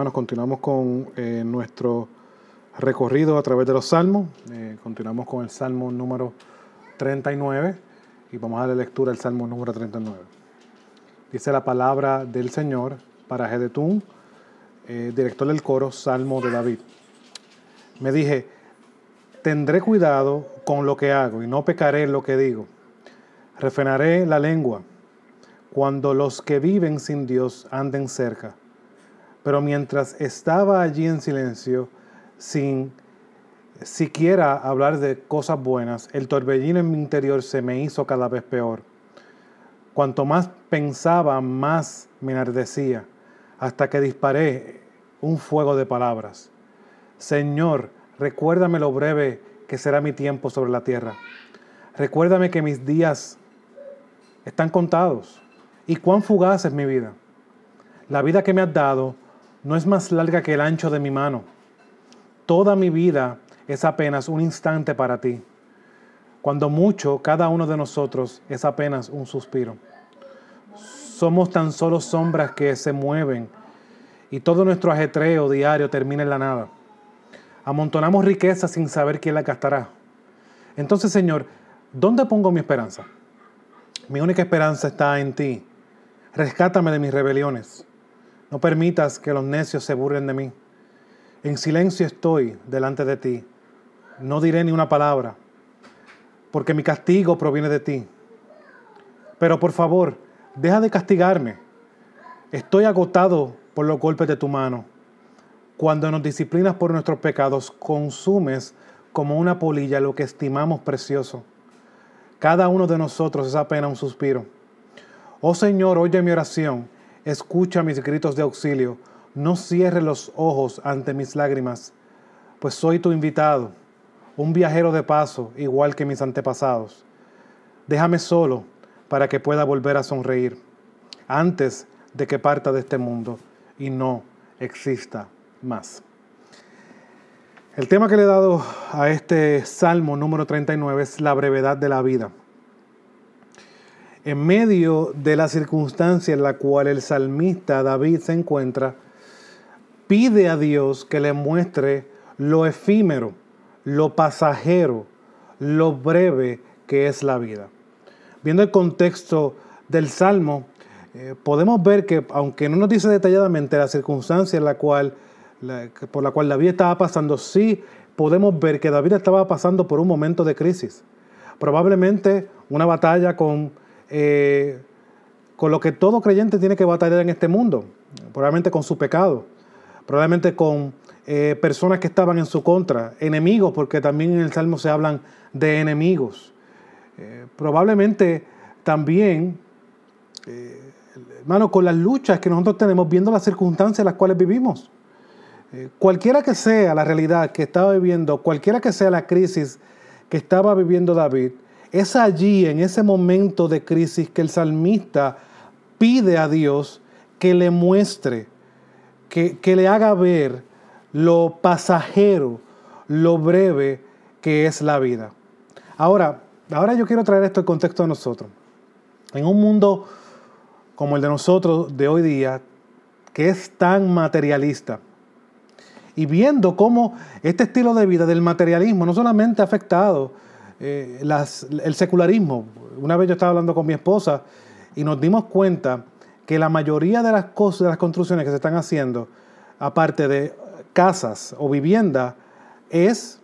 Hermanos, continuamos con eh, nuestro recorrido a través de los salmos. Eh, continuamos con el salmo número 39 y vamos a darle lectura al salmo número 39. Dice la palabra del Señor para Gedetún, eh, director del coro, salmo de David. Me dije, tendré cuidado con lo que hago y no pecaré en lo que digo. Refrenaré la lengua cuando los que viven sin Dios anden cerca. Pero mientras estaba allí en silencio, sin siquiera hablar de cosas buenas, el torbellino en mi interior se me hizo cada vez peor. Cuanto más pensaba, más me enardecía, hasta que disparé un fuego de palabras. Señor, recuérdame lo breve que será mi tiempo sobre la tierra. Recuérdame que mis días están contados y cuán fugaz es mi vida. La vida que me has dado no es más larga que el ancho de mi mano. Toda mi vida es apenas un instante para ti. Cuando mucho, cada uno de nosotros es apenas un suspiro. Somos tan solo sombras que se mueven y todo nuestro ajetreo diario termina en la nada. Amontonamos riquezas sin saber quién la gastará. Entonces, Señor, ¿dónde pongo mi esperanza? Mi única esperanza está en ti. Rescátame de mis rebeliones. No permitas que los necios se burlen de mí. En silencio estoy delante de ti. No diré ni una palabra, porque mi castigo proviene de ti. Pero por favor, deja de castigarme. Estoy agotado por los golpes de tu mano. Cuando nos disciplinas por nuestros pecados, consumes como una polilla lo que estimamos precioso. Cada uno de nosotros es apenas un suspiro. Oh Señor, oye mi oración, escucha mis gritos de auxilio, no cierre los ojos ante mis lágrimas, pues soy tu invitado, un viajero de paso, igual que mis antepasados. Déjame solo para que pueda volver a sonreír, antes de que parta de este mundo y no exista más. El tema que le he dado a este Salmo número 39 es la brevedad de la vida en medio de la circunstancia en la cual el salmista David se encuentra, pide a Dios que le muestre lo efímero, lo pasajero, lo breve que es la vida. Viendo el contexto del Salmo, eh, podemos ver que, aunque no nos dice detalladamente la circunstancia por la cual David estaba pasando, sí podemos ver que David estaba pasando por un momento de crisis. Probablemente una batalla con eh, con lo que todo creyente tiene que batallar en este mundo, probablemente con su pecado, probablemente con eh, personas que estaban en su contra, enemigos, porque también en el Salmo se hablan de enemigos. Eh, probablemente también, hermano, con las luchas que nosotros tenemos viendo las circunstancias en las cuales vivimos. cualquiera que sea la realidad que estaba viviendo, cualquiera que sea la crisis que estaba viviendo David, es allí, en ese momento de crisis, que el salmista pide a Dios que le muestre, que, le haga ver lo pasajero, lo breve que es la vida. Ahora, ahora yo quiero traer esto en contexto a nosotros. En un mundo como el de nosotros de hoy día, que es tan materialista, y viendo cómo este estilo de vida del materialismo no solamente ha afectado eh, el secularismo. Una vez yo estaba hablando con mi esposa y nos dimos cuenta que la mayoría de las construcciones que se están haciendo, aparte de casas o vivienda, es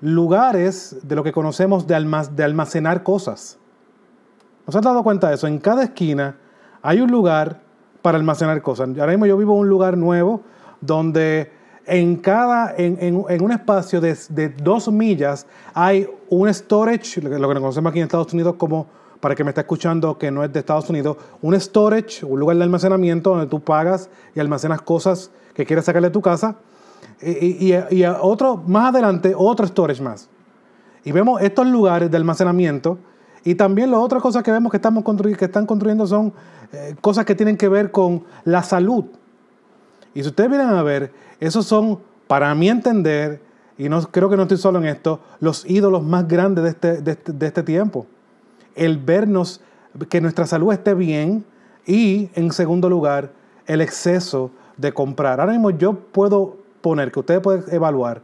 lugares de lo que conocemos de, de almacenar cosas. ¿Nos has dado cuenta de eso? En cada esquina hay un lugar para almacenar cosas. Ahora mismo yo vivo en un lugar nuevo donde en cada, en, un espacio de, dos millas hay un storage, lo que conocemos aquí en Estados Unidos como, para que me esté escuchando que no es de Estados Unidos, un storage, un lugar de almacenamiento donde tú pagas y almacenas cosas que quieres sacar de tu casa. Y, y, otro, más adelante, otro storage más. Y vemos estos lugares de almacenamiento. Y también las otras cosas que vemos que, estamos que están construyendo son eh, cosas que tienen que ver con la salud. Y si ustedes vienen a ver, esos son, para mi entender, y no, creo que no estoy solo en esto, los ídolos más grandes de este, este, de este tiempo. El vernos, que nuestra salud esté bien y, en segundo lugar, el exceso de comprar. Ahora mismo yo puedo poner, que ustedes pueden evaluar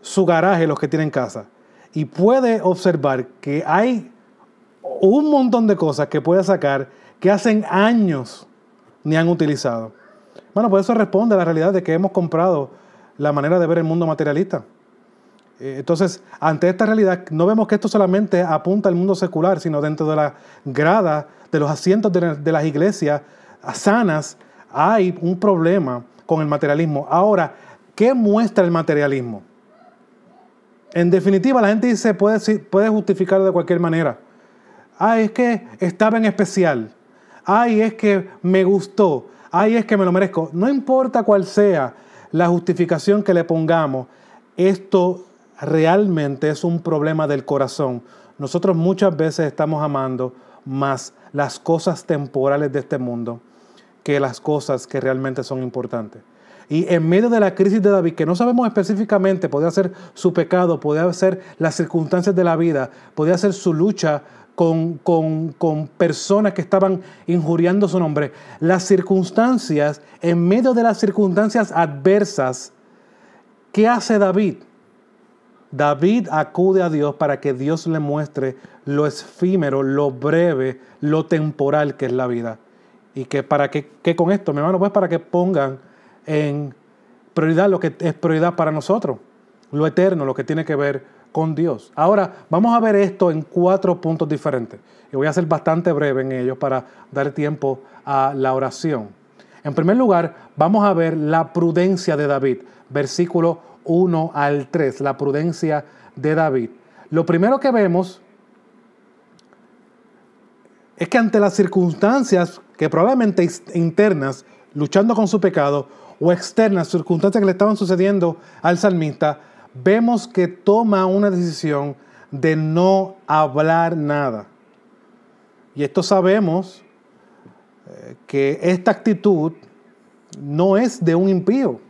su garaje, los que tienen casa, y puede observar que hay un montón de cosas que puede sacar que hacen años ni han utilizado. Bueno, pues eso responde a la realidad de que hemos comprado la manera de ver el mundo materialista. Eh, entonces, ante esta realidad, no vemos que esto solamente apunta al mundo secular, sino dentro de la grada de los asientos de, las iglesias sanas, hay un problema con el materialismo. Ahora, ¿qué muestra el materialismo? En definitiva, la gente dice, puede, puede justificarlo de cualquier manera. Ay, es que estaba en especial. Ay, es que me gustó. Ay, es que me lo merezco. No importa cuál sea la justificación que le pongamos, esto realmente es un problema del corazón. Nosotros muchas veces estamos amando más las cosas temporales de este mundo que las cosas que realmente son importantes. Y en medio de la crisis de David, que no sabemos específicamente, podría ser su pecado, podría ser las circunstancias de la vida, podría ser su lucha con, con, personas que estaban injuriando su nombre, las circunstancias, en medio de las circunstancias adversas, ¿qué hace David? David acude a Dios para que Dios le muestre lo efímero, lo breve, lo temporal que es la vida. Y que para que, con esto, mi hermano, pues para que pongan en prioridad lo que es prioridad para nosotros, lo eterno, lo que tiene que ver Ahora, vamos a ver esto en cuatro puntos diferentes. Y voy a ser bastante breve en ellos para dar tiempo a la oración. En primer lugar, vamos a ver la prudencia de David, versículo 1 al 3, la prudencia de David. Lo primero que vemos es que ante las circunstancias que probablemente internas, luchando con su pecado, o externas, circunstancias que le estaban sucediendo al salmista, vemos que toma una decisión de no hablar nada. Y esto sabemos eh, que esta actitud no es de un impío.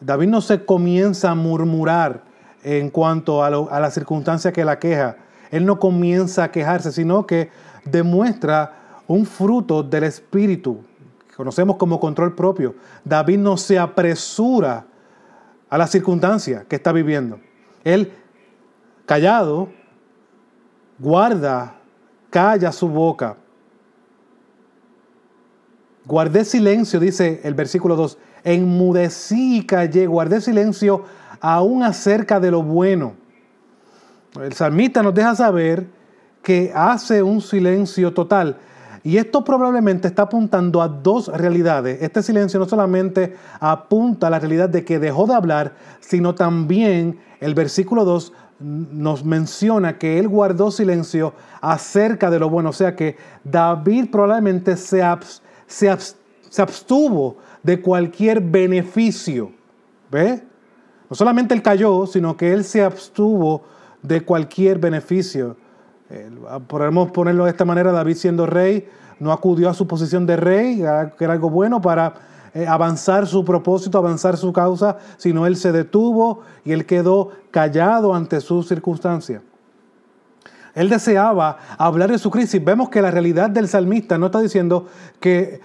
David no se comienza a murmurar en cuanto a, la circunstancia que la queja. Él no comienza a quejarse, sino que demuestra un fruto del Espíritu, que conocemos como control propio. David no se apresura a la circunstancia que está viviendo. Él, callado, guarda, calla su boca. Guardé silencio, dice el versículo 2, enmudecí y callé, guardé silencio aún acerca de lo bueno. El salmista nos deja saber que hace un silencio total. Y esto probablemente está apuntando a dos realidades. Este silencio no solamente apunta a la realidad de que dejó de hablar, sino también el versículo 2 nos menciona que él guardó silencio acerca de lo bueno. O sea que David probablemente se, se, abstuvo de cualquier beneficio. ¿Ve? No solamente él cayó, sino que él se abstuvo de cualquier beneficio. Podemos ponerlo de esta manera, David siendo rey, no acudió a su posición de rey, que era algo bueno para eh, avanzar su propósito, avanzar su causa, sino él se detuvo y él quedó callado ante su circunstancia. Él deseaba hablar de su crisis. Vemos que la realidad del salmista no está diciendo que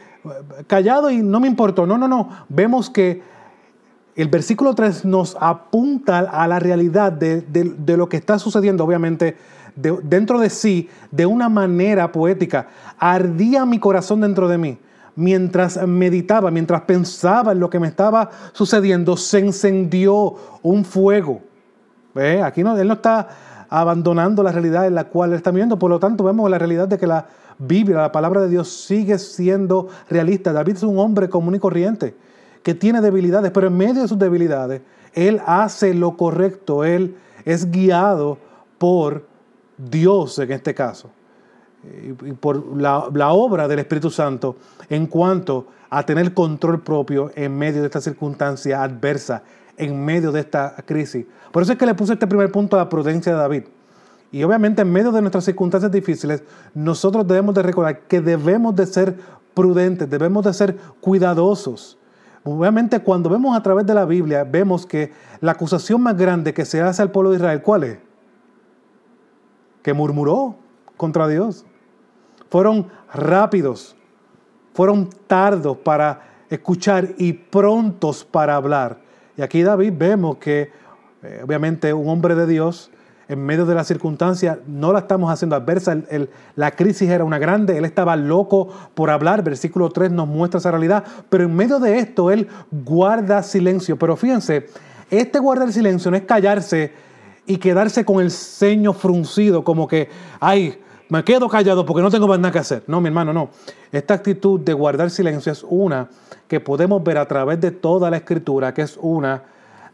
callado y no me importó. No, no, no. Vemos que el versículo 3 nos apunta a la realidad de, lo que está sucediendo, obviamente, dentro de sí, de una manera poética. Ardía mi corazón dentro de mí. Mientras meditaba, mientras pensaba en lo que me estaba sucediendo, se encendió un fuego. Aquí no, él no está abandonando la realidad en la cual él está viviendo. Por lo tanto, vemos la realidad de que la Biblia, la palabra de Dios sigue siendo realista. David es un hombre común y corriente que tiene debilidades, pero en medio de sus debilidades, él hace lo correcto, él es guiado por Dios en este caso, y por la, obra del Espíritu Santo en cuanto a tener control propio en medio de esta circunstancia adversa, en medio de esta crisis. Por eso es que le puse este primer punto a la prudencia de David. Y obviamente en medio de nuestras circunstancias difíciles, nosotros debemos de recordar que debemos de ser prudentes, debemos de ser cuidadosos. Obviamente cuando vemos a través de la Biblia, vemos que la acusación más grande que se hace al pueblo de Israel, ¿cuál es? Que murmuró contra Dios. Fueron rápidos, fueron tardos para escuchar y prontos para hablar. Y aquí David vemos que eh, obviamente un hombre de Dios en medio de la circunstancia, no la estamos haciendo adversa. la crisis era una grande, él estaba loco por hablar. Versículo 3 nos muestra esa realidad. Pero en medio de esto, él guarda silencio. Pero fíjense, este guardar silencio no es callarse y quedarse con el ceño fruncido, como que, ay, me quedo callado porque no tengo más nada que hacer. No, mi hermano, no. Esta actitud de guardar silencio es una que podemos ver a través de toda la escritura, que es una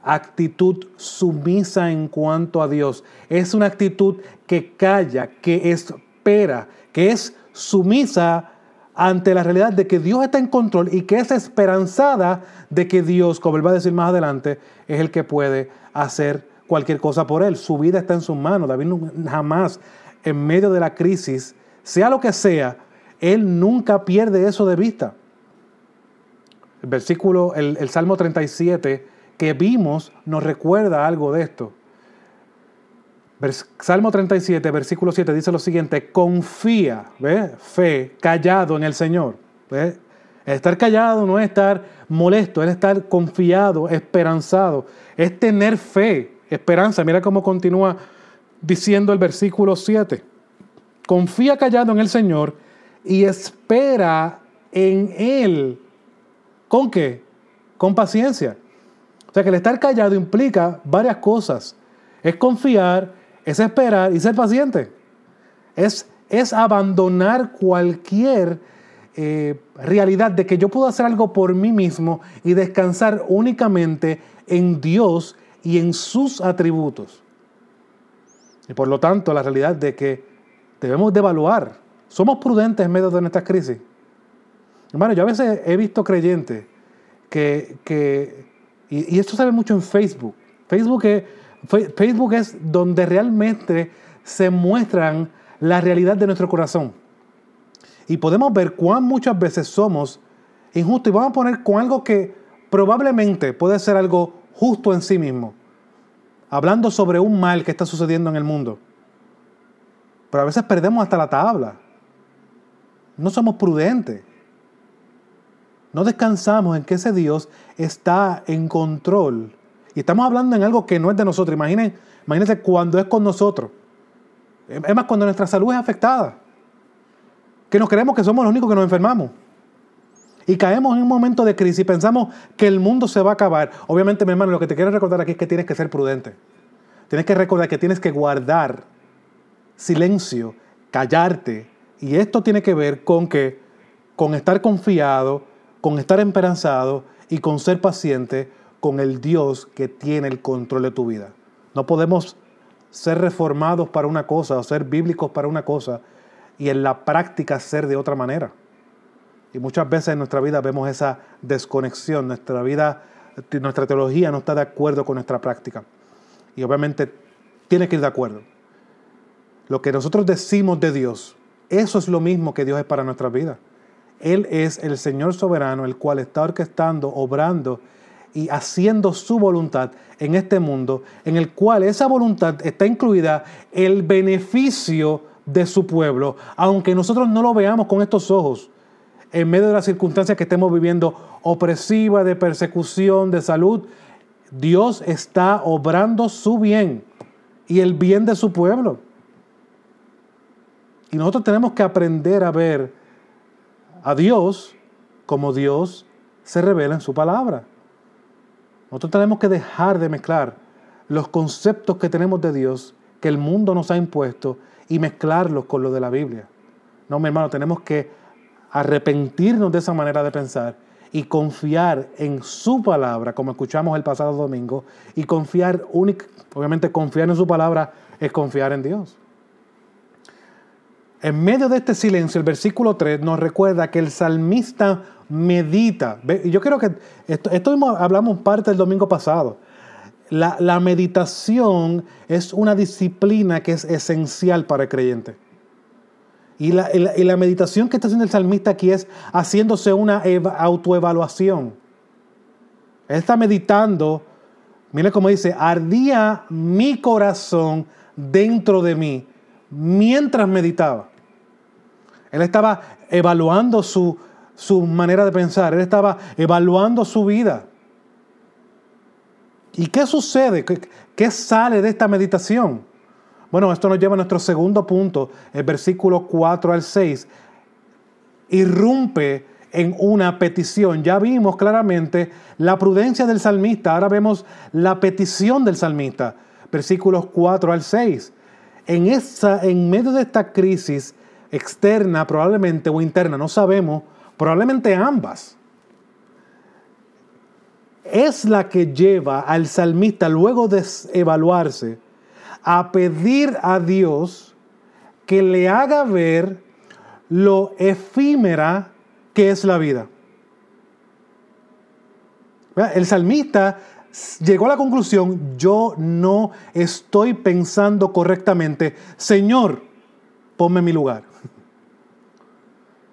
actitud sumisa en cuanto a Dios. Es una actitud que calla, que espera, que es sumisa ante la realidad de que Dios está en control y que es esperanzada de que Dios, como él va a decir más adelante, es el que puede hacer cualquier cosa por él. Su vida está en sus manos. David jamás, en medio de la crisis, sea lo que sea, él nunca pierde eso de vista. El versículo, el, Salmo 37 que vimos nos recuerda algo de esto. Salmo 37, versículo 7 dice lo siguiente, confía, ¿ve? fe, callado en el Señor. ¿ve? Estar callado no es estar molesto, es estar confiado, esperanzado, es tener fe, esperanza. Mira cómo continúa diciendo el versículo 7. Confía callado en el Señor y espera en Él. ¿Con qué? Con paciencia. O sea que el estar callado implica varias cosas. Es confiar, es esperar y ser paciente. Es, es abandonar cualquier eh, realidad de que yo puedo hacer algo por mí mismo y descansar únicamente en Dios y en sus atributos. Y por lo tanto, la realidad de que debemos de evaluar. Somos prudentes en medio de nuestras crisis. Hermano, yo a veces he visto creyentes que, que y, esto se ve mucho en Facebook. Facebook es, Facebook es donde realmente se muestran la realidad de nuestro corazón. Y podemos ver cuán muchas veces somos injustos. Y vamos a poner con algo que probablemente puede ser algo justo en sí mismo. Hablando sobre un mal que está sucediendo en el mundo. Pero a veces perdemos hasta la tabla. No somos prudentes. No descansamos en que ese Dios está en control. Y estamos hablando en algo que no es de nosotros. Imaginen, imagínense cuando es con nosotros. Es más, cuando nuestra salud es afectada. Que nos creemos que somos los únicos que nos enfermamos. Y caemos en un momento de crisis y pensamos que el mundo se va a acabar. Obviamente, mi hermano, lo que te quiero recordar aquí es que tienes que ser prudente. Tienes que recordar que tienes que guardar silencio, callarte. Y esto tiene que ver con que, con estar confiado, con estar esperanzado y con ser paciente con el Dios que tiene el control de tu vida. No podemos ser reformados para una cosa o ser bíblicos para una cosa y en la práctica ser de otra manera. Y muchas veces en nuestra vida vemos esa desconexión, nuestra vida, nuestra teología no está de acuerdo con nuestra práctica. Y obviamente tiene que ir de acuerdo. Lo que nosotros decimos de Dios, eso es lo mismo que Dios es para nuestra vida. Él es el Señor soberano, el cual está orquestando, obrando y haciendo su voluntad en este mundo, en el cual esa voluntad está incluida el beneficio de su pueblo, aunque nosotros no lo veamos con estos ojos, en medio de las circunstancias que estemos viviendo opresiva, de persecución, de salud, Dios está obrando su bien y el bien de su pueblo. Y nosotros tenemos que aprender a ver a Dios como Dios se revela en su palabra. Nosotros tenemos que dejar de mezclar los conceptos que tenemos de Dios que el mundo nos ha impuesto y mezclarlos con los de la Biblia. No, mi hermano, tenemos que arrepentirnos de esa manera de pensar y confiar en su palabra, como escuchamos el pasado domingo, y confiar, obviamente confiar en su palabra es confiar en Dios. En medio de este silencio, el versículo 3 nos recuerda que el salmista medita. Yo creo que esto, hablamos parte del domingo pasado. La, meditación es una disciplina que es esencial para el creyente. Y la, la, meditación que está haciendo el salmista aquí es haciéndose una autoevaluación. Él está meditando, mire cómo dice, ardía mi corazón dentro de mí mientras meditaba. Él estaba evaluando su, su manera de pensar, él estaba evaluando su vida. ¿Y qué sucede? ¿Qué, sale de esta meditación? Bueno, esto nos lleva a nuestro segundo punto, el versículo 4 al 6. Irrumpe en una petición. Ya vimos claramente la prudencia del salmista, ahora vemos la petición del salmista, versículos 4 al 6. En, esa, en medio de esta crisis externa probablemente o interna, no sabemos, probablemente ambas, es la que lleva al salmista luego de evaluarse a pedir a Dios que le haga ver lo efímera que es la vida. El salmista llegó a la conclusión, yo no estoy pensando correctamente. Señor, ponme en mi lugar.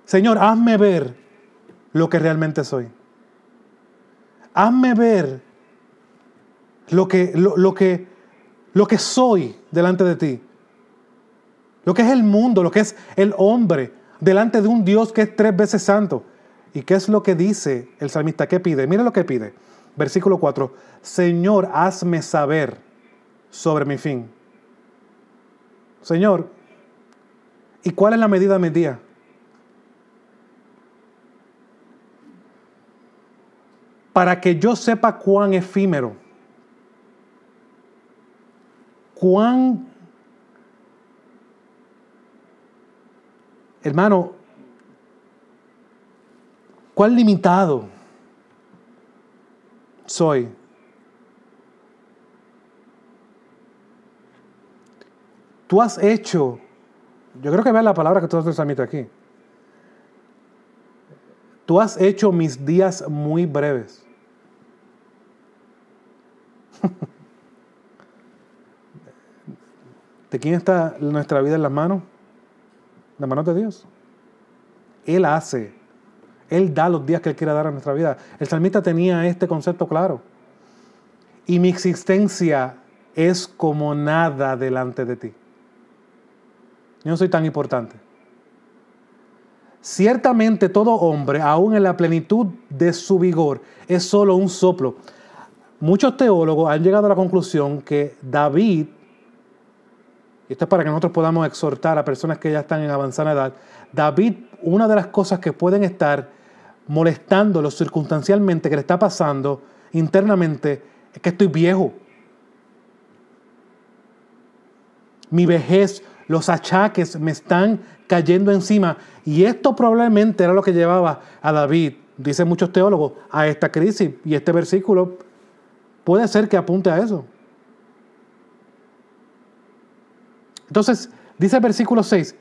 Señor, hazme ver lo que realmente soy. Hazme ver lo que, lo, que, lo que soy delante de ti. Lo que es el mundo, lo que es el hombre delante de un Dios que es tres veces santo. ¿Y qué es lo que dice el salmista? ¿Qué pide? Mira lo que pide. Versículo 4. Señor, hazme saber sobre mi fin. Señor, ¿y cuál es la medida de mi día? Para que yo sepa cuán efímero, cuán, hermano, cuán limitado soy. Tú has hecho, yo creo que vea la palabra que tú has aquí. Tú has hecho mis días muy breves. ¿De quién está nuestra vida en las manos? Las manos de Dios. Él hace él da los días que Él quiera dar a nuestra vida. El salmista tenía este concepto claro. Y mi existencia es como nada delante de ti. Yo no soy tan importante. Ciertamente todo hombre, aún en la plenitud de su vigor, es solo un soplo. Muchos teólogos han llegado a la conclusión que David, y esto es para que nosotros podamos exhortar a personas que ya están en avanzada edad, David, una de las cosas que pueden estar molestándolo circunstancialmente, que le está pasando internamente, es que estoy viejo. Mi vejez, los achaques me están cayendo encima. Y esto probablemente era lo que llevaba a David, dicen muchos teólogos, a esta crisis. Y este versículo puede ser que apunte a eso. Entonces, dice el versículo 6,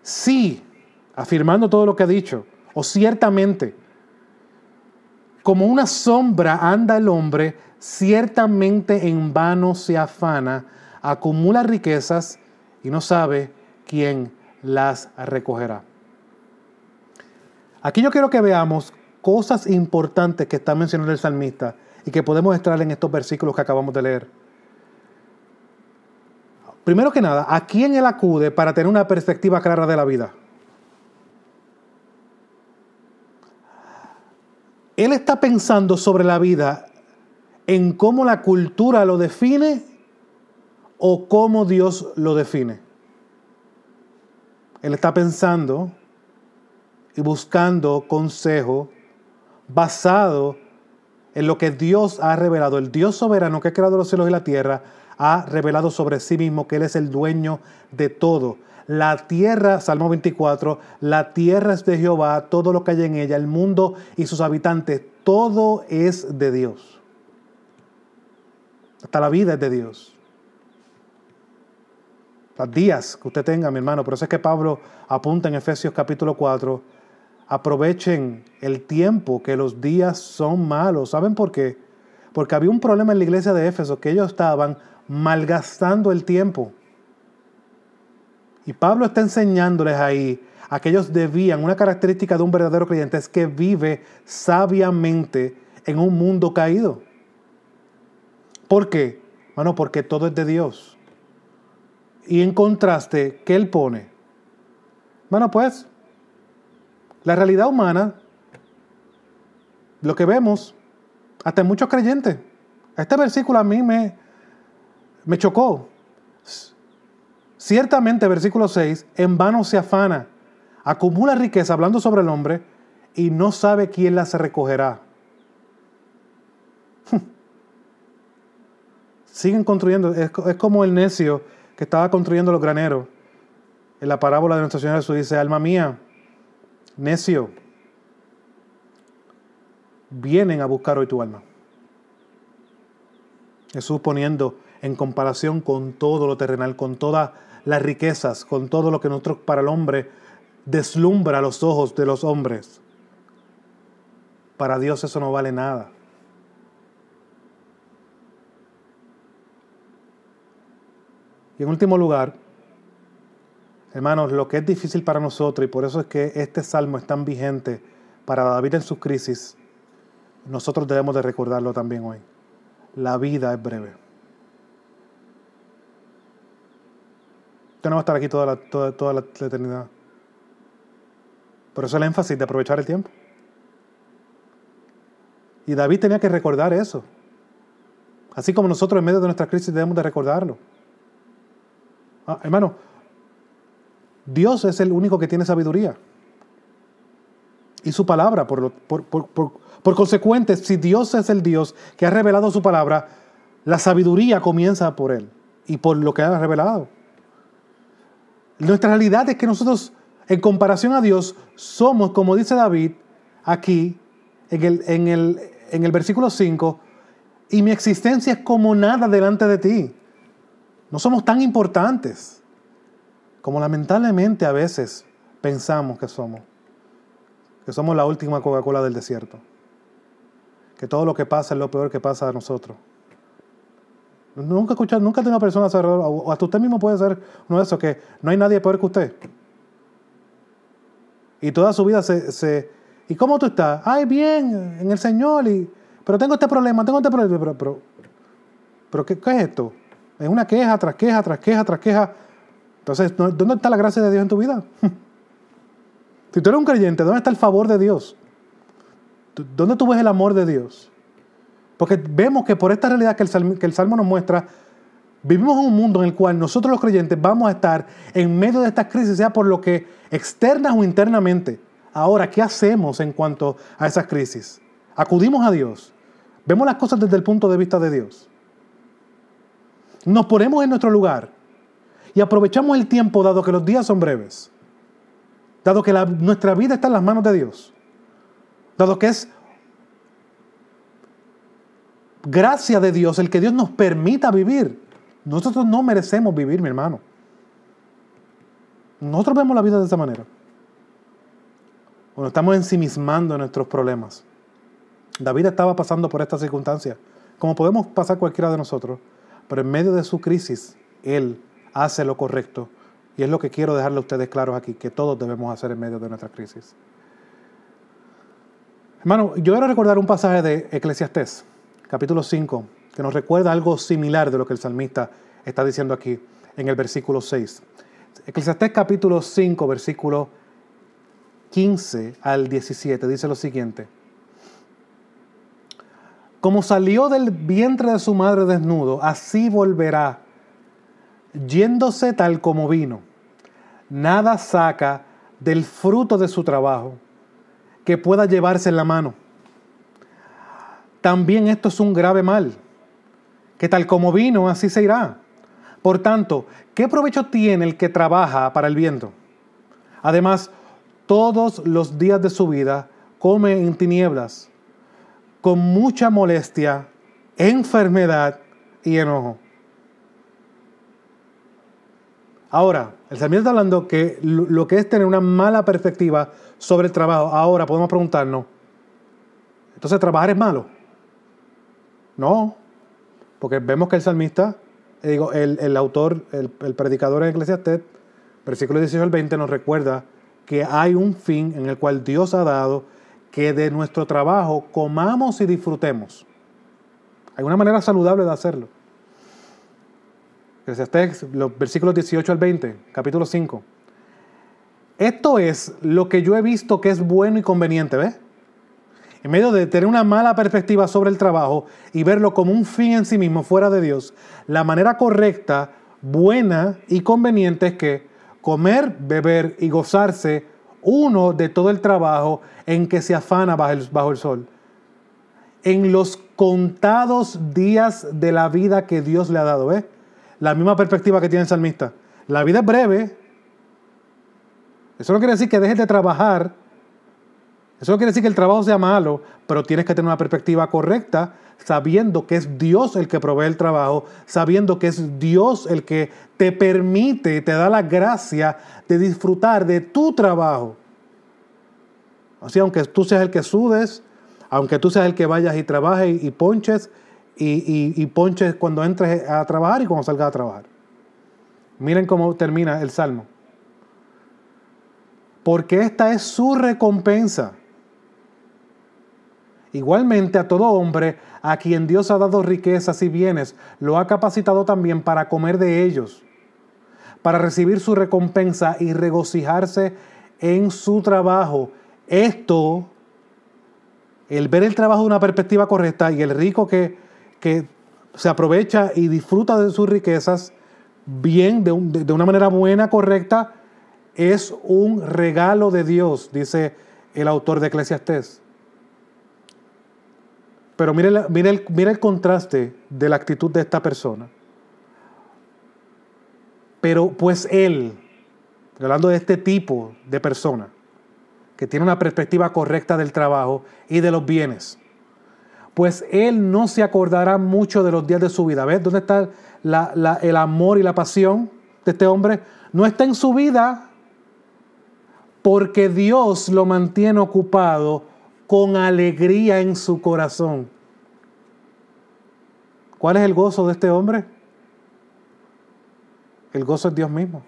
sí, afirmando todo lo que ha dicho, o ciertamente, como una sombra anda el hombre, ciertamente en vano se afana, acumula riquezas y no sabe quién las recogerá. Aquí yo quiero que veamos cosas importantes que está mencionando el salmista y que podemos extraer en estos versículos que acabamos de leer. Primero que nada, ¿a quién él acude para tener una perspectiva clara de la vida? él está pensando sobre la vida en cómo la cultura lo define o cómo Dios lo define. Él está pensando y buscando consejo basado en lo que Dios ha revelado. El Dios soberano que ha creado los cielos y la tierra ha revelado sobre sí mismo que Él es el dueño de todo. La tierra, Salmo 24, la tierra es de Jehová, todo lo que hay en ella, el mundo y sus habitantes, todo es de Dios. Hasta la vida es de Dios. Los días que usted tenga, mi hermano, por eso es que Pablo apunta en Efesios capítulo 4, aprovechen el tiempo, que los días son malos. ¿Saben por qué? Porque había un problema en la iglesia de Éfeso, que ellos estaban malgastando el tiempo. Y Pablo está enseñándoles ahí a que ellos debían, una característica de un verdadero creyente es que vive sabiamente en un mundo caído. ¿Por qué? Bueno, porque todo es de Dios. Y en contraste, ¿qué él pone? Bueno, pues, la realidad humana lo que vemos, hasta en muchos creyentes. Este versículo a mí me, me chocó. Ciertamente, versículo 6, en vano se afana, acumula riqueza hablando sobre el hombre y no sabe quién la se recogerá. Siguen construyendo, es, como el necio que estaba construyendo los graneros. En la parábola de Nuestra Señora Jesús dice, alma mía, necio, vienen a buscar hoy tu alma. Jesús poniendo en comparación con todo lo terrenal, con todas las riquezas, con todo lo que nosotros para el hombre deslumbra los ojos de los hombres. Para Dios eso no vale nada. Y en último lugar, hermanos, lo que es difícil para nosotros, y por eso es que este salmo es tan vigente para David en sus crisis, nosotros debemos de recordarlo también hoy. La vida es breve. No va a estar aquí toda la, toda, toda la eternidad. Por eso el énfasis de aprovechar el tiempo. Y David tenía que recordar eso. Así como nosotros en medio de nuestra crisis debemos de recordarlo. Ah, hermano, Dios es el único que tiene sabiduría. Y su palabra, por, por, por consecuente, si Dios es el Dios que ha revelado su palabra, la sabiduría comienza por Él y por lo que ha revelado. Nuestra realidad es que nosotros, en comparación a Dios, somos, como dice David aquí, en el, en el, en el versículo 5, y mi existencia es como nada delante de ti. No somos tan importantes como lamentablemente a veces pensamos que somos. Que somos la última Coca-Cola del desierto que todo lo que pasa es lo peor que pasa a nosotros. Nunca he escuchado, nunca tenido una persona alrededor, o hasta usted mismo puede ser uno de esos, que no hay nadie peor que usted. Y toda su vida se, ¿Y cómo tú estás? Ay, bien, en el Señor, y, pero tengo este problema, tengo este problema. Pero, pero, pero ¿qué, ¿qué, es esto? Es una queja tras queja, tras queja, tras queja. Entonces, ¿dónde está la gracia de Dios en tu vida? si tú eres un creyente, ¿dónde está el favor de Dios? ¿Dónde tú ves el amor de Dios? Porque vemos que por esta realidad que el, Salmo, nos muestra, vivimos en un mundo en el cual nosotros los creyentes vamos a estar en medio de estas crisis, sea por lo que externas o internamente. Ahora, ¿qué hacemos en cuanto a esas crisis? Acudimos a Dios. Vemos las cosas desde el punto de vista de Dios. Nos ponemos en nuestro lugar y aprovechamos el tiempo dado que los días son breves, dado que nuestra vida está en las manos de Dios dado que es gracia de Dios el que Dios nos permita vivir. Nosotros no merecemos vivir, mi hermano. Nosotros vemos la vida de esa manera. Cuando estamos ensimismando en nuestros problemas. David estaba pasando por esta circunstancia, como podemos pasar cualquiera de nosotros, pero en medio de su crisis, él hace lo correcto. Y es lo que quiero dejarle a ustedes claros aquí, que todos debemos hacer en medio de nuestra crisis. Hermano, yo quiero recordar un pasaje de Eclesiastés, capítulo 5, que nos recuerda algo similar de lo que el salmista está diciendo aquí en el versículo 6. Eclesiastés capítulo 5, versículo 15 al 17, dice lo siguiente. Como salió del vientre de su madre desnudo, así volverá, yéndose tal como vino. Nada saca del fruto de su trabajo que pueda llevarse en la mano. También esto es un grave mal, que tal como vino, así se irá. Por tanto, ¿qué provecho tiene el que trabaja para el viento? Además, todos los días de su vida come en tinieblas, con mucha molestia, enfermedad y enojo. Ahora, el salmista está hablando que lo que es tener una mala perspectiva sobre el trabajo. Ahora podemos preguntarnos, ¿entonces trabajar es malo? No, porque vemos que el salmista, eh, digo, el, autor, el, predicador en Eclesiastés, versículo 18 al 20, nos recuerda que hay un fin en el cual Dios ha dado que de nuestro trabajo comamos y disfrutemos. Hay una manera saludable de hacerlo. Eclesiastés, los versículos 18 al 20, capítulo 5. Esto es lo que yo he visto que es bueno y conveniente, ¿ves? En medio de tener una mala perspectiva sobre el trabajo y verlo como un fin en sí mismo fuera de Dios, la manera correcta, buena y conveniente es que comer, beber y gozarse uno de todo el trabajo en que se afana bajo el, bajo el sol. En los contados días de la vida que Dios le ha dado, ¿ves? La misma perspectiva que tiene el salmista. La vida es breve. Eso no quiere decir que dejes de trabajar. Eso no quiere decir que el trabajo sea malo, pero tienes que tener una perspectiva correcta, sabiendo que es Dios el que provee el trabajo, sabiendo que es Dios el que te permite, te da la gracia de disfrutar de tu trabajo. Así, aunque tú seas el que sudes, aunque tú seas el que vayas y trabajes y, ponches, y, ponches cuando entres a trabajar y cuando salgas a trabajar. Miren cómo termina el salmo. Porque esta es su recompensa. Igualmente a todo hombre a quien Dios ha dado riquezas y bienes, lo ha capacitado también para comer de ellos, para recibir su recompensa y regocijarse en su trabajo. Esto el ver el trabajo de una perspectiva correcta y el rico que, se aprovecha y disfruta de sus riquezas bien, de, una manera buena, correcta, es un regalo de Dios, dice el autor de Eclesiastés. Pero mire, mire, mire el contraste de la actitud de esta persona. Pero pues él, hablando de este tipo de persona, que tiene una perspectiva correcta del trabajo y de los bienes, pues él no se acordará mucho de los días de su vida. ¿Ves dónde está el amor y la pasión de este hombre? No está en su vida porque Dios lo mantiene ocupado con alegría en su corazón. ¿Cuál es el gozo de este hombre? El gozo es Dios mismo.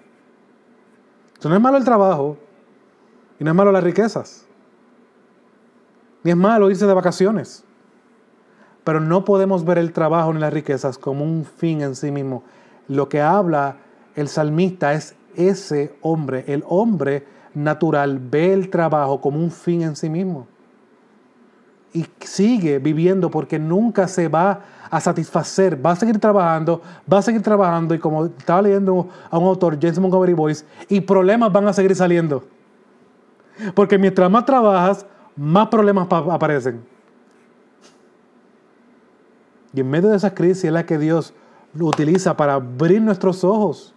Eso no es malo el trabajo, y no es malo las riquezas. Ni es malo irse de vacaciones. Pero no podemos ver el trabajo ni las riquezas como un fin en sí mismo. Lo que habla el salmista es ese hombre. El hombre natural ve el trabajo como un fin en sí mismo. Y sigue viviendo porque nunca se va a satisfacer. Va a seguir trabajando, va a seguir trabajando. Y como estaba leyendo a un autor, James Montgomery Boyce, y problemas van a seguir saliendo. Porque mientras más trabajas, más problemas aparecen. Y en medio de esa crisis es la que Dios utiliza para abrir nuestros ojos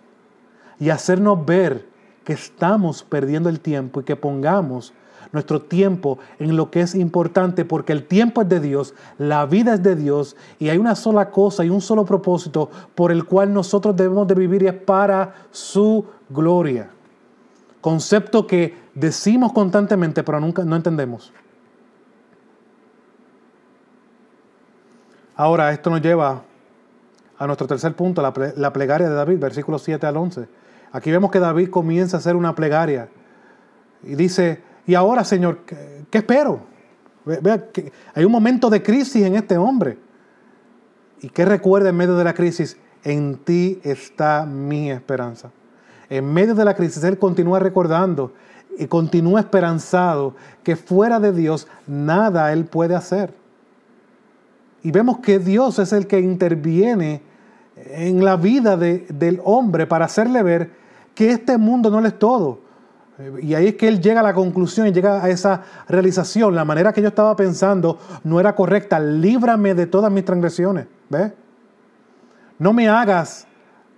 y hacernos ver que estamos perdiendo el tiempo y que pongamos nuestro tiempo en lo que es importante, porque el tiempo es de Dios, la vida es de Dios y hay una sola cosa y un solo propósito por el cual nosotros debemos de vivir y es para su gloria. Concepto que decimos constantemente, pero nunca no entendemos. Ahora, esto nos lleva a nuestro tercer punto, la, plegaria de David, versículos 7 al 11. Aquí vemos que David comienza a hacer una plegaria y dice, y ahora Señor, ¿qué, espero? Vea hay un momento de crisis en este hombre. ¿Y qué recuerda en medio de la crisis? En ti está mi esperanza. En medio de la crisis, Él continúa recordando y continúa esperanzado que fuera de Dios nada Él puede hacer. Y vemos que Dios es el que interviene en la vida del hombre para hacerle ver que este mundo no es todo. Y ahí es que él llega a la conclusión y llega a esa realización. La manera que yo estaba pensando no era correcta. Líbrame de todas mis transgresiones. ¿Ves? No me hagas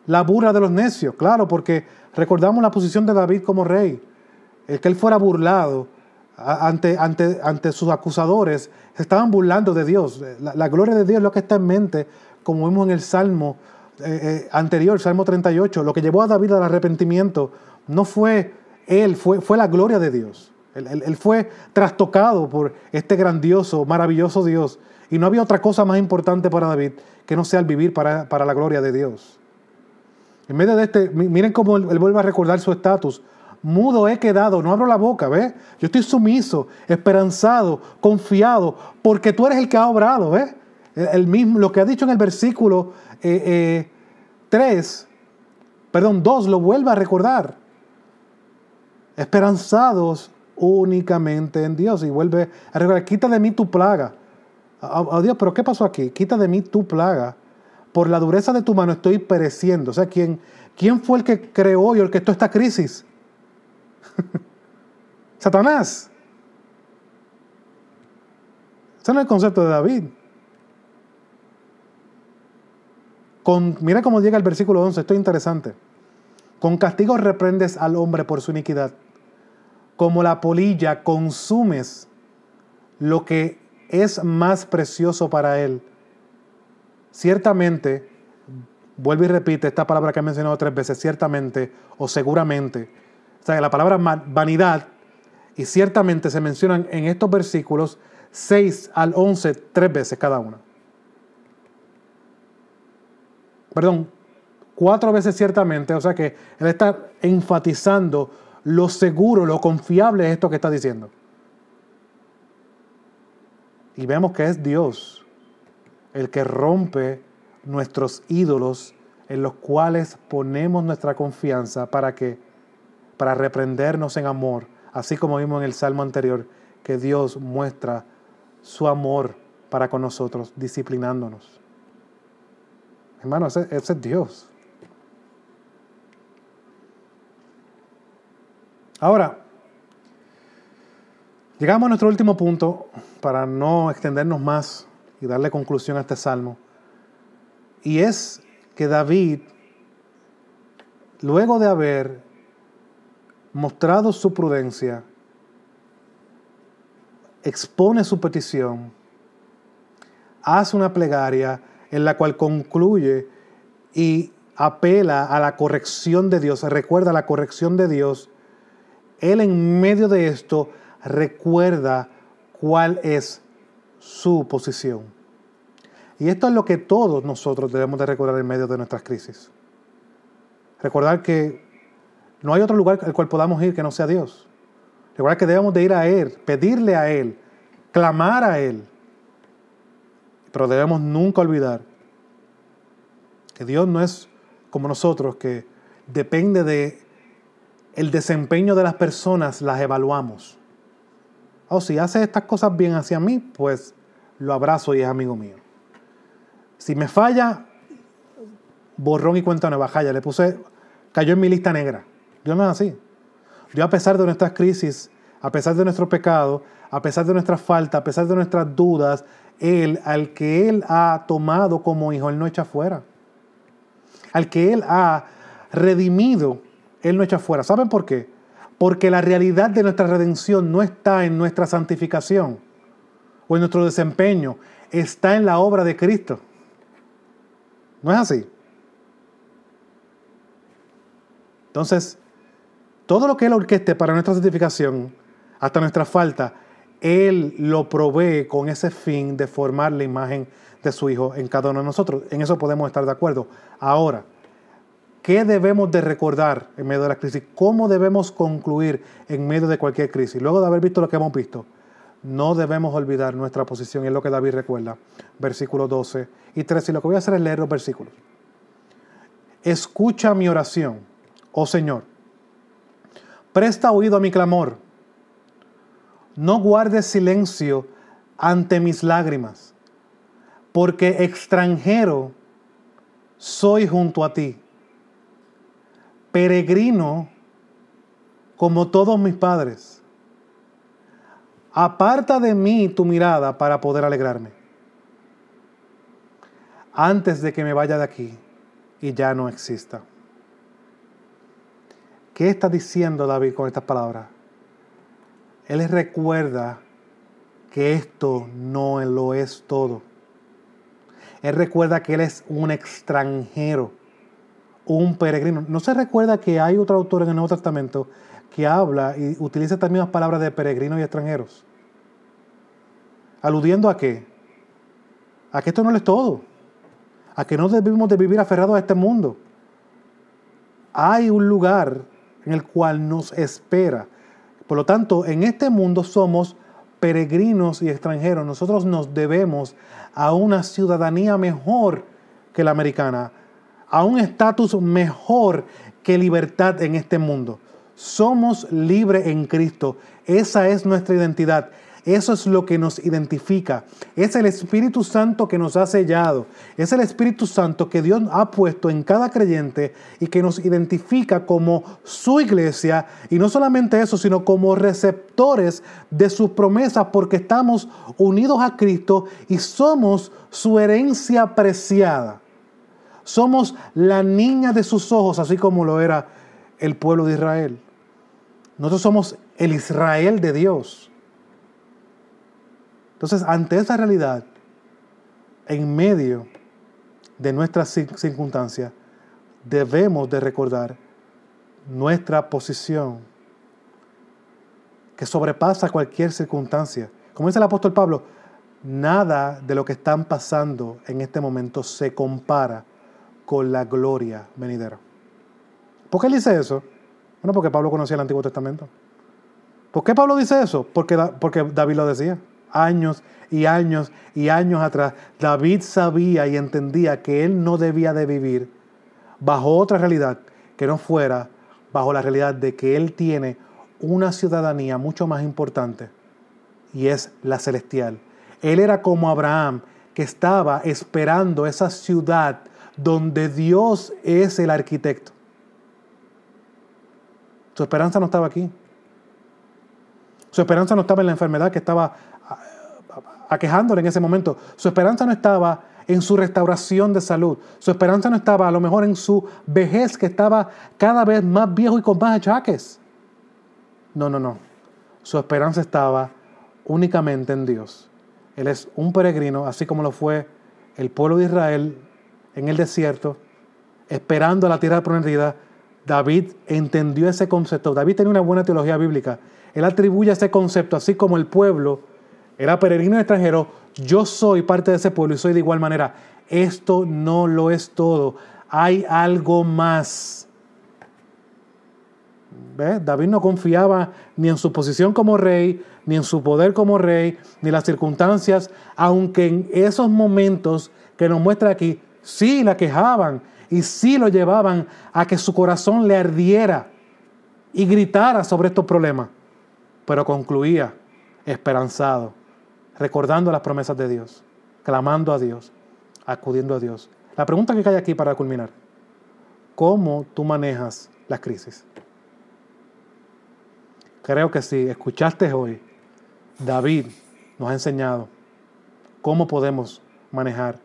la burra de los necios. Claro, porque recordamos la posición de David como rey el que él fuera burlado ante, ante, ante sus acusadores, se estaban burlando de Dios. La, gloria de Dios es lo que está en mente, como vimos en el Salmo eh, eh, anterior, Salmo 38. Lo que llevó a David al arrepentimiento no fue él, fue, fue la gloria de Dios. Él, fue trastocado por este grandioso, maravilloso Dios. Y no había otra cosa más importante para David que no sea el vivir para, para la gloria de Dios. En medio de este, miren cómo él vuelve a recordar su estatus mudo he quedado, no abro la boca, ¿ves? Yo estoy sumiso, esperanzado, confiado, porque tú eres el que ha obrado, ¿ves? El, mismo, lo que ha dicho en el versículo 3, eh, eh, perdón, 2, lo vuelve a recordar. Esperanzados únicamente en Dios. Y vuelve a recordar, quita de mí tu plaga. Oh, Dios, pero ¿qué pasó aquí? Quita de mí tu plaga. Por la dureza de tu mano estoy pereciendo. O sea, ¿quién, quién fue el que creó y orquestó esta crisis? Satanás. Ese no es el concepto de David. Con, mira cómo llega el versículo 11, esto es interesante. Con castigo reprendes al hombre por su iniquidad. Como la polilla consumes lo que es más precioso para él. Ciertamente, vuelve y repite esta palabra que he mencionado tres veces, ciertamente o seguramente. O sea, la palabra vanidad y ciertamente se mencionan en estos versículos 6 al 11 tres veces cada una. Perdón, cuatro veces ciertamente, o sea que él está enfatizando lo seguro, lo confiable es esto que está diciendo. Y vemos que es Dios el que rompe nuestros ídolos en los cuales ponemos nuestra confianza para que para reprendernos en amor, así como vimos en el salmo anterior que Dios muestra su amor para con nosotros, disciplinándonos. Hermano, ese, es Dios. Ahora, llegamos a nuestro último punto para no extendernos más y darle conclusión a este salmo. Y es que David, luego de haber mostrado su prudencia, expone su petición, hace una plegaria en la cual concluye y apela a la corrección de Dios, recuerda la corrección de Dios, él en medio de esto recuerda cuál es su posición. Y esto es lo que todos nosotros debemos de recordar en medio de nuestras crisis. Recordar que no hay otro lugar al cual podamos ir que no sea Dios. Recuerda que debemos de ir a Él, pedirle a Él, clamar a Él. Pero debemos nunca olvidar que Dios no es como nosotros, que depende de el desempeño de las personas, las evaluamos. Oh, si hace estas cosas bien hacia mí, pues lo abrazo y es amigo mío. Si me falla, borrón y cuenta nueva, jaya, le puse, cayó en mi lista negra. Dios no es así. Dios a pesar de nuestras crisis, a pesar de nuestro pecado, a pesar de nuestras faltas, a pesar de nuestras dudas, Él, al que Él ha tomado como hijo, Él no echa fuera. Al que Él ha redimido, Él no echa fuera. ¿Saben por qué? Porque la realidad de nuestra redención no está en nuestra santificación o en nuestro desempeño, está en la obra de Cristo. ¿No es así? Entonces, todo lo que Él orqueste para nuestra santificación, hasta nuestra falta, Él lo provee con ese fin de formar la imagen de su Hijo en cada uno de nosotros. En eso podemos estar de acuerdo. Ahora, ¿qué debemos de recordar en medio de la crisis? ¿Cómo debemos concluir en medio de cualquier crisis? Luego de haber visto lo que hemos visto, no debemos olvidar nuestra posición, es lo que David recuerda, versículos 12 y 13. Y lo que voy a hacer es leer los versículos. Escucha mi oración, oh Señor Presta oído a mi clamor. No guardes silencio ante mis lágrimas, porque extranjero soy junto a ti, peregrino como todos mis padres. Aparta de mí tu mirada para poder alegrarme, antes de que me vaya de aquí y ya no exista. ¿Qué está diciendo David con estas palabras? Él recuerda que esto no lo es todo. Él recuerda que él es un extranjero, un peregrino. ¿No se recuerda que hay otro autor en el Nuevo Testamento que habla y utiliza también las palabras de peregrinos y extranjeros? ¿Aludiendo a qué? A que esto no es todo. A que no debemos de vivir aferrados a este mundo. Hay un lugar en el cual nos espera. Por lo tanto, en este mundo somos peregrinos y extranjeros. Nosotros nos debemos a una ciudadanía mejor que la americana, a un estatus mejor que libertad en este mundo. Somos libres en Cristo. Esa es nuestra identidad. Eso es lo que nos identifica. Es el Espíritu Santo que nos ha sellado. Es el Espíritu Santo que Dios ha puesto en cada creyente y que nos identifica como su iglesia. Y no solamente eso, sino como receptores de sus promesas porque estamos unidos a Cristo y somos su herencia preciada. Somos la niña de sus ojos, así como lo era el pueblo de Israel. Nosotros somos el Israel de Dios. Entonces, ante esa realidad, en medio de nuestras circunstancias, debemos de recordar nuestra posición que sobrepasa cualquier circunstancia. Como dice el apóstol Pablo, nada de lo que están pasando en este momento se compara con la gloria venidera. ¿Por qué él dice eso? Bueno, porque Pablo conocía el Antiguo Testamento. ¿Por qué Pablo dice eso? Porque, porque David lo decía años y años y años atrás, David sabía y entendía que él no debía de vivir bajo otra realidad que no fuera bajo la realidad de que él tiene una ciudadanía mucho más importante y es la celestial. Él era como Abraham que estaba esperando esa ciudad donde Dios es el arquitecto. Su esperanza no estaba aquí. Su esperanza no estaba en la enfermedad que estaba aquejándole en ese momento. Su esperanza no estaba en su restauración de salud. Su esperanza no estaba a lo mejor en su vejez que estaba cada vez más viejo y con más achaques. No, no, no. Su esperanza estaba únicamente en Dios. Él es un peregrino, así como lo fue el pueblo de Israel en el desierto, esperando a la tierra prometida. David entendió ese concepto. David tenía una buena teología bíblica. Él atribuye ese concepto, así como el pueblo era peregrino extranjero, yo soy parte de ese pueblo y soy de igual manera. Esto no lo es todo, hay algo más. David no confiaba ni en su posición como rey, ni en su poder como rey, ni las circunstancias, aunque en esos momentos que nos muestra aquí, sí la quejaban y sí lo llevaban a que su corazón le ardiera y gritara sobre estos problemas, pero concluía esperanzado recordando las promesas de Dios, clamando a Dios, acudiendo a Dios. La pregunta que cae aquí para culminar, ¿cómo tú manejas las crisis? Creo que si escuchaste hoy, David nos ha enseñado cómo podemos manejar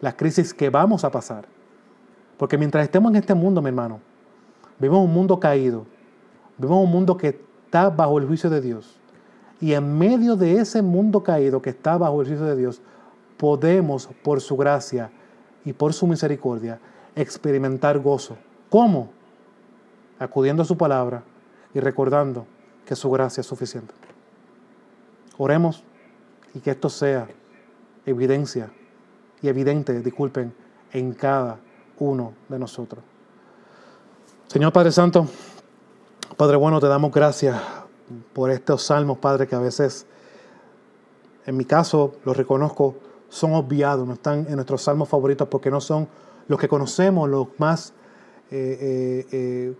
las crisis que vamos a pasar. Porque mientras estemos en este mundo, mi hermano, vivimos un mundo caído, vivimos un mundo que está bajo el juicio de Dios. Y en medio de ese mundo caído que está bajo el juicio de Dios, podemos, por su gracia y por su misericordia, experimentar gozo. ¿Cómo? Acudiendo a su palabra y recordando que su gracia es suficiente. Oremos y que esto sea evidencia y evidente, disculpen, en cada uno de nosotros. Señor Padre Santo, Padre bueno, te damos gracias por estos salmos, Padre, que a veces, en mi caso, los reconozco, son obviados, no están en nuestros salmos favoritos porque no son los que conocemos, los más eh, eh, eh,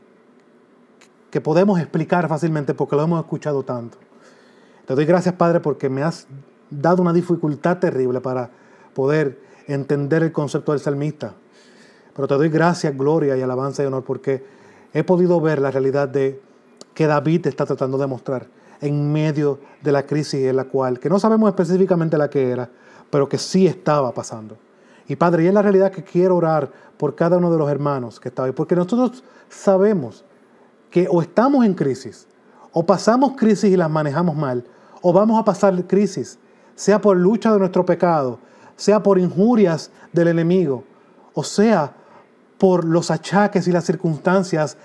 que podemos explicar fácilmente porque lo hemos escuchado tanto. Te doy gracias, Padre, porque me has dado una dificultad terrible para poder entender el concepto del salmista. Pero te doy gracias, gloria y alabanza y honor porque he podido ver la realidad de que David está tratando de mostrar en medio de la crisis en la cual, que no sabemos específicamente la que era, pero que sí estaba pasando. Y Padre, y es la realidad que quiero orar por cada uno de los hermanos que estaba ahí, porque nosotros sabemos que o estamos en crisis, o pasamos crisis y las manejamos mal, o vamos a pasar crisis, sea por lucha de nuestro pecado, sea por injurias del enemigo, o sea por los achaques y las circunstancias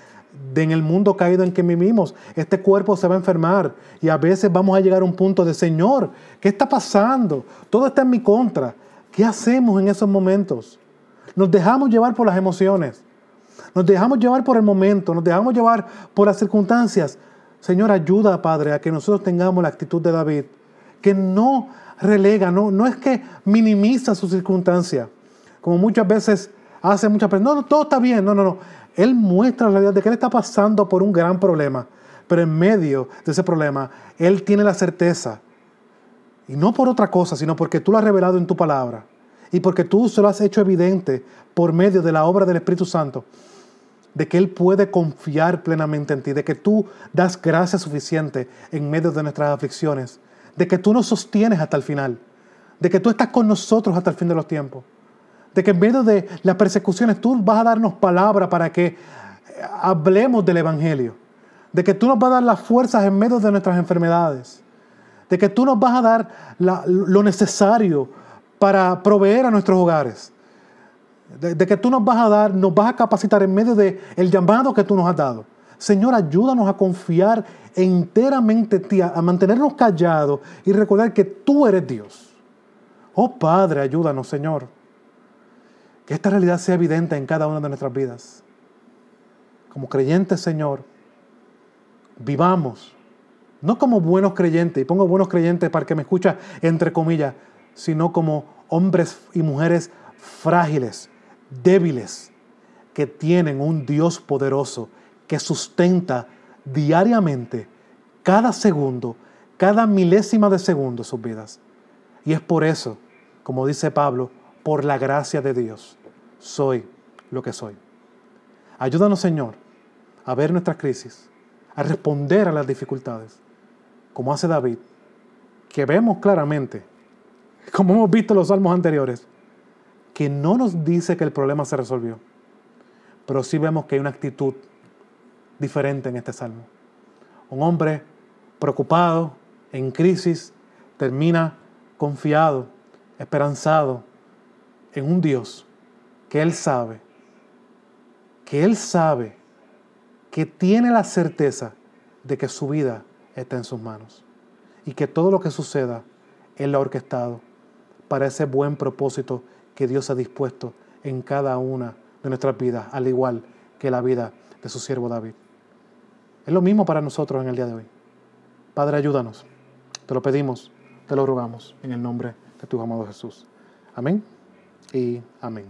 en el mundo caído en que vivimos. Este cuerpo se va a enfermar y a veces vamos a llegar a un punto de, Señor, ¿qué está pasando? Todo está en mi contra. ¿Qué hacemos en esos momentos? Nos dejamos llevar por las emociones, nos dejamos llevar por el momento, nos dejamos llevar por las circunstancias. Señor, ayuda, Padre, a que nosotros tengamos la actitud de David, que no relega, no, no es que minimiza su circunstancia, como muchas veces hace muchas personas. No, no, todo está bien, no, no, no Él muestra la realidad de que Él está pasando por un gran problema, pero en medio de ese problema, Él tiene la certeza, y no por otra cosa, sino porque tú lo has revelado en tu palabra, y porque tú se lo has hecho evidente por medio de la obra del Espíritu Santo, de que Él puede confiar plenamente en ti, de que tú das gracia suficiente en medio de nuestras aflicciones, de que tú nos sostienes hasta el final, de que tú estás con nosotros hasta el fin de los tiempos, de que en medio de las persecuciones tú vas a darnos palabra para que hablemos del Evangelio, de que tú nos vas a dar las fuerzas en medio de nuestras enfermedades, de que tú nos vas a dar lo necesario para proveer a nuestros hogares, de, que tú nos vas a dar, nos vas a capacitar en medio del el llamado que tú nos has dado. Señor, ayúdanos a confiar enteramente en ti, a mantenernos callados y recordar que tú eres Dios. Oh Padre, ayúdanos, Señor. Que esta realidad sea evidente en cada una de nuestras vidas. Como creyentes, Señor, vivamos, no como buenos creyentes, y pongo buenos creyentes para que me escucha entre comillas, sino como hombres y mujeres frágiles, débiles, que tienen un Dios poderoso que sustenta diariamente, cada segundo, cada milésima de segundo sus vidas. Y es por eso, como dice Pablo, por la gracia de Dios, soy lo que soy. Ayúdanos, Señor, a ver nuestras crisis, a responder a las dificultades, como hace David, que vemos claramente, como hemos visto en los salmos anteriores, que no nos dice que el problema se resolvió, pero sí vemos que hay una actitud diferente en este salmo. Un hombre preocupado, en crisis, termina confiado, esperanzado en un Dios que Él sabe, que Él sabe, que tiene la certeza de que su vida está en sus manos y que todo lo que suceda Él lo ha orquestado para ese buen propósito que Dios ha dispuesto en cada una de nuestras vidas, al igual que la vida de su siervo David. Es lo mismo para nosotros en el día de hoy. Padre, ayúdanos. Te lo pedimos, te lo rogamos en el nombre de tu amado Jesús. Amén y amén.